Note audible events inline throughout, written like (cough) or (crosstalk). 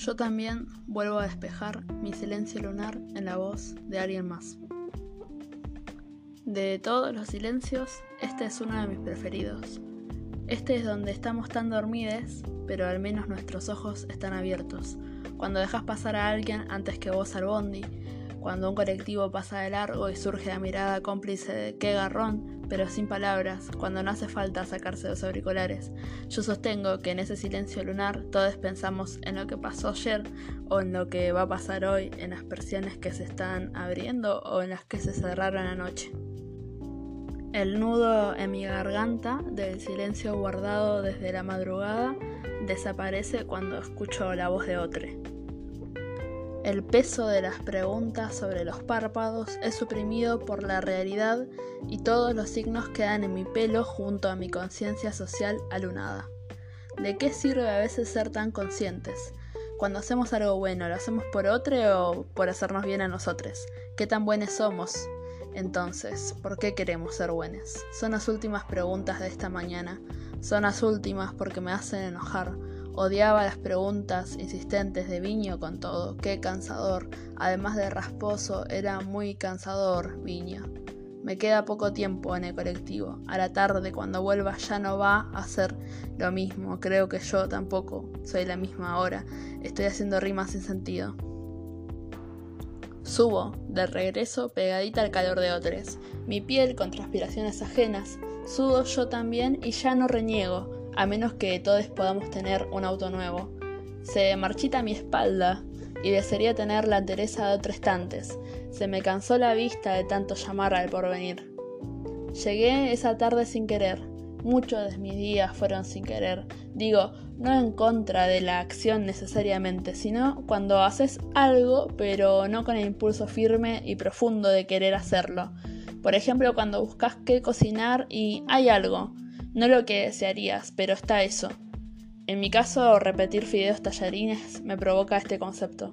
Yo también vuelvo a despejar mi silencio lunar en la voz de alguien más. De todos los silencios, este es uno de mis preferidos. Este es donde estamos tan dormides, pero al menos nuestros ojos están abiertos. Cuando dejas pasar a alguien antes que vos al bondi, cuando un colectivo pasa de largo y surge la mirada cómplice de qué garrón, pero sin palabras, cuando no hace falta sacarse los auriculares. Yo sostengo que en ese silencio lunar todos pensamos en lo que pasó ayer o en lo que va a pasar hoy, en las persianas que se están abriendo o en las que se cerraron anoche. El nudo en mi garganta del silencio guardado desde la madrugada desaparece cuando escucho la voz de otro. El peso de las preguntas sobre los párpados es suprimido por la realidad y todos los signos quedan en mi pelo junto a mi conciencia social alunada. ¿De qué sirve a veces ser tan conscientes? Cuando hacemos algo bueno, ¿lo hacemos por otro o por hacernos bien a nosotros? ¿Qué tan buenos somos? Entonces, ¿por qué queremos ser buenos? Son las últimas preguntas de esta mañana. Son las últimas porque me hacen enojar Odiaba las preguntas insistentes de Viño con todo. Qué cansador. Además de rasposo, era muy cansador, Viño. Me queda poco tiempo en el colectivo. A la tarde, cuando vuelva, ya no va a ser lo mismo. Creo que yo tampoco soy la misma ahora. Estoy haciendo rimas sin sentido. Subo, de regreso, pegadita al calor de otros. Mi piel con transpiraciones ajenas. Sudo yo también y ya no reniego a menos que todos podamos tener un auto nuevo. Se marchita mi espalda y desearía tener la entereza de otros estantes. Se me cansó la vista de tanto llamar al porvenir. Llegué esa tarde sin querer. Muchos de mis días fueron sin querer. Digo, no en contra de la acción necesariamente, sino cuando haces algo, pero no con el impulso firme y profundo de querer hacerlo. Por ejemplo, cuando buscas qué cocinar y hay algo, no lo que desearías, pero está eso. En mi caso, repetir fideos tallarines me provoca este concepto.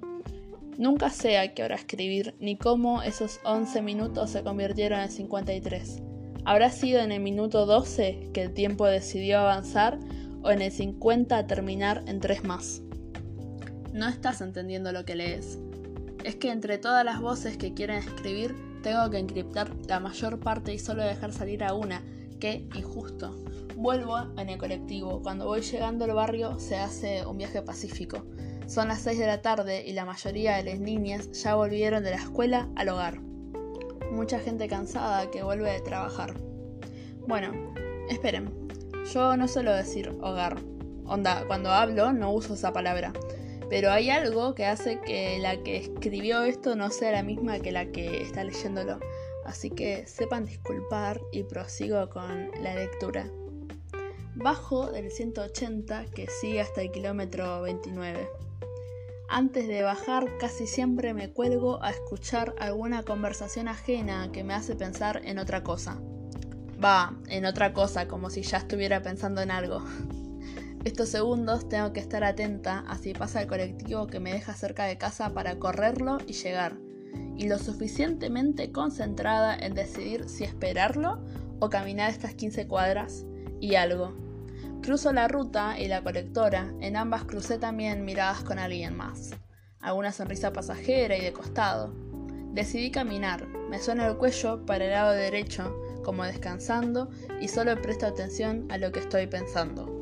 Nunca sé a qué hora escribir, ni cómo esos 11 minutos se convirtieron en 53. ¿Habrá sido en el minuto 12 que el tiempo decidió avanzar o en el 50 terminar en 3 más? No estás entendiendo lo que lees. Es que entre todas las voces que quieren escribir, tengo que encriptar la mayor parte y solo dejar salir a una, Qué injusto. Vuelvo en el colectivo. Cuando voy llegando al barrio se hace un viaje pacífico. Son las 6 de la tarde y la mayoría de las niñas ya volvieron de la escuela al hogar. Mucha gente cansada que vuelve de trabajar. Bueno, esperen. Yo no suelo decir hogar. Onda, cuando hablo no uso esa palabra. Pero hay algo que hace que la que escribió esto no sea la misma que la que está leyéndolo así que sepan disculpar y prosigo con la lectura. Bajo del 180 que sigue hasta el kilómetro 29. Antes de bajar casi siempre me cuelgo a escuchar alguna conversación ajena que me hace pensar en otra cosa. Va, en otra cosa, como si ya estuviera pensando en algo. Estos segundos tengo que estar atenta a si pasa el colectivo que me deja cerca de casa para correrlo y llegar y lo suficientemente concentrada en decidir si esperarlo o caminar estas 15 cuadras y algo. Cruzo la ruta y la colectora, en ambas crucé también miradas con alguien más. Alguna sonrisa pasajera y de costado. Decidí caminar, me suena el cuello para el lado derecho, como descansando, y solo presto atención a lo que estoy pensando.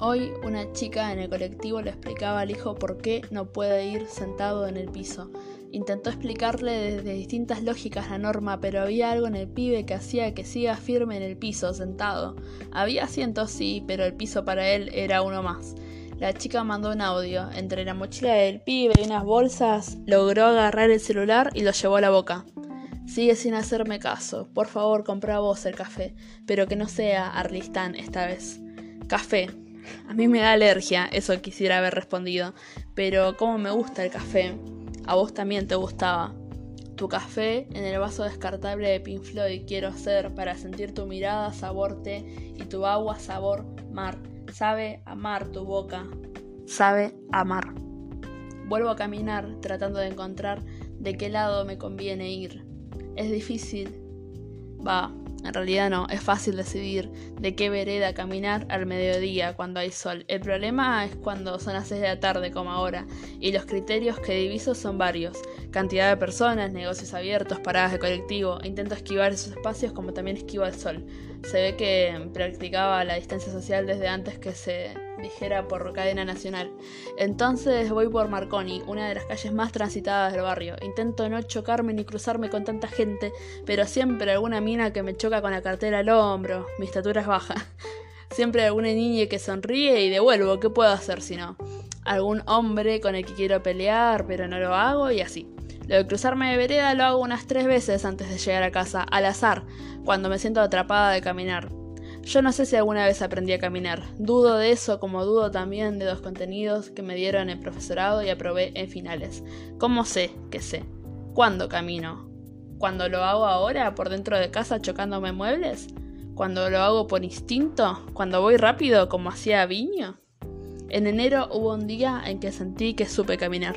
Hoy una chica en el colectivo le explicaba al hijo por qué no puede ir sentado en el piso, Intentó explicarle desde distintas lógicas la norma, pero había algo en el pibe que hacía que siga firme en el piso, sentado. Había asientos, sí, pero el piso para él era uno más. La chica mandó un audio. Entre la mochila del pibe y unas bolsas, logró agarrar el celular y lo llevó a la boca. Sigue sin hacerme caso. Por favor, compra vos el café, pero que no sea Arlistán esta vez. Café. A mí me da alergia, eso quisiera haber respondido, pero cómo me gusta el café a vos también te gustaba. Tu café en el vaso descartable de Pink Floyd quiero ser para sentir tu mirada sabor té y tu agua sabor mar. Sabe amar tu boca. Sabe amar. Vuelvo a caminar tratando de encontrar de qué lado me conviene ir. Es difícil. Va, En realidad no, es fácil decidir de qué vereda caminar al mediodía cuando hay sol. El problema es cuando son las 6 de la tarde como ahora, y los criterios que diviso son varios. Cantidad de personas, negocios abiertos, paradas de colectivo. Intento esquivar esos espacios como también esquivo el sol. Se ve que practicaba la distancia social desde antes que se dijera por cadena nacional. Entonces voy por Marconi, una de las calles más transitadas del barrio. Intento no chocarme ni cruzarme con tanta gente, pero siempre alguna mina que me choca con la cartera al hombro. Mi estatura es baja. (laughs) Siempre alguna niña que sonríe y devuelvo. ¿Qué puedo hacer si no? Algún hombre con el que quiero pelear, pero no lo hago y así. Lo de cruzarme de vereda lo hago unas tres veces antes de llegar a casa, al azar, cuando me siento atrapada de caminar. Yo no sé si alguna vez aprendí a caminar. Dudo de eso como dudo también de los contenidos que me dieron el profesorado y aprobé en finales. ¿Cómo sé que sé? ¿Cuándo camino? ¿Cuando lo hago ahora por dentro de casa chocándome muebles? ¿Cuando lo hago por instinto? ¿Cuando voy rápido como hacía Viño? En enero hubo un día en que sentí que supe caminar.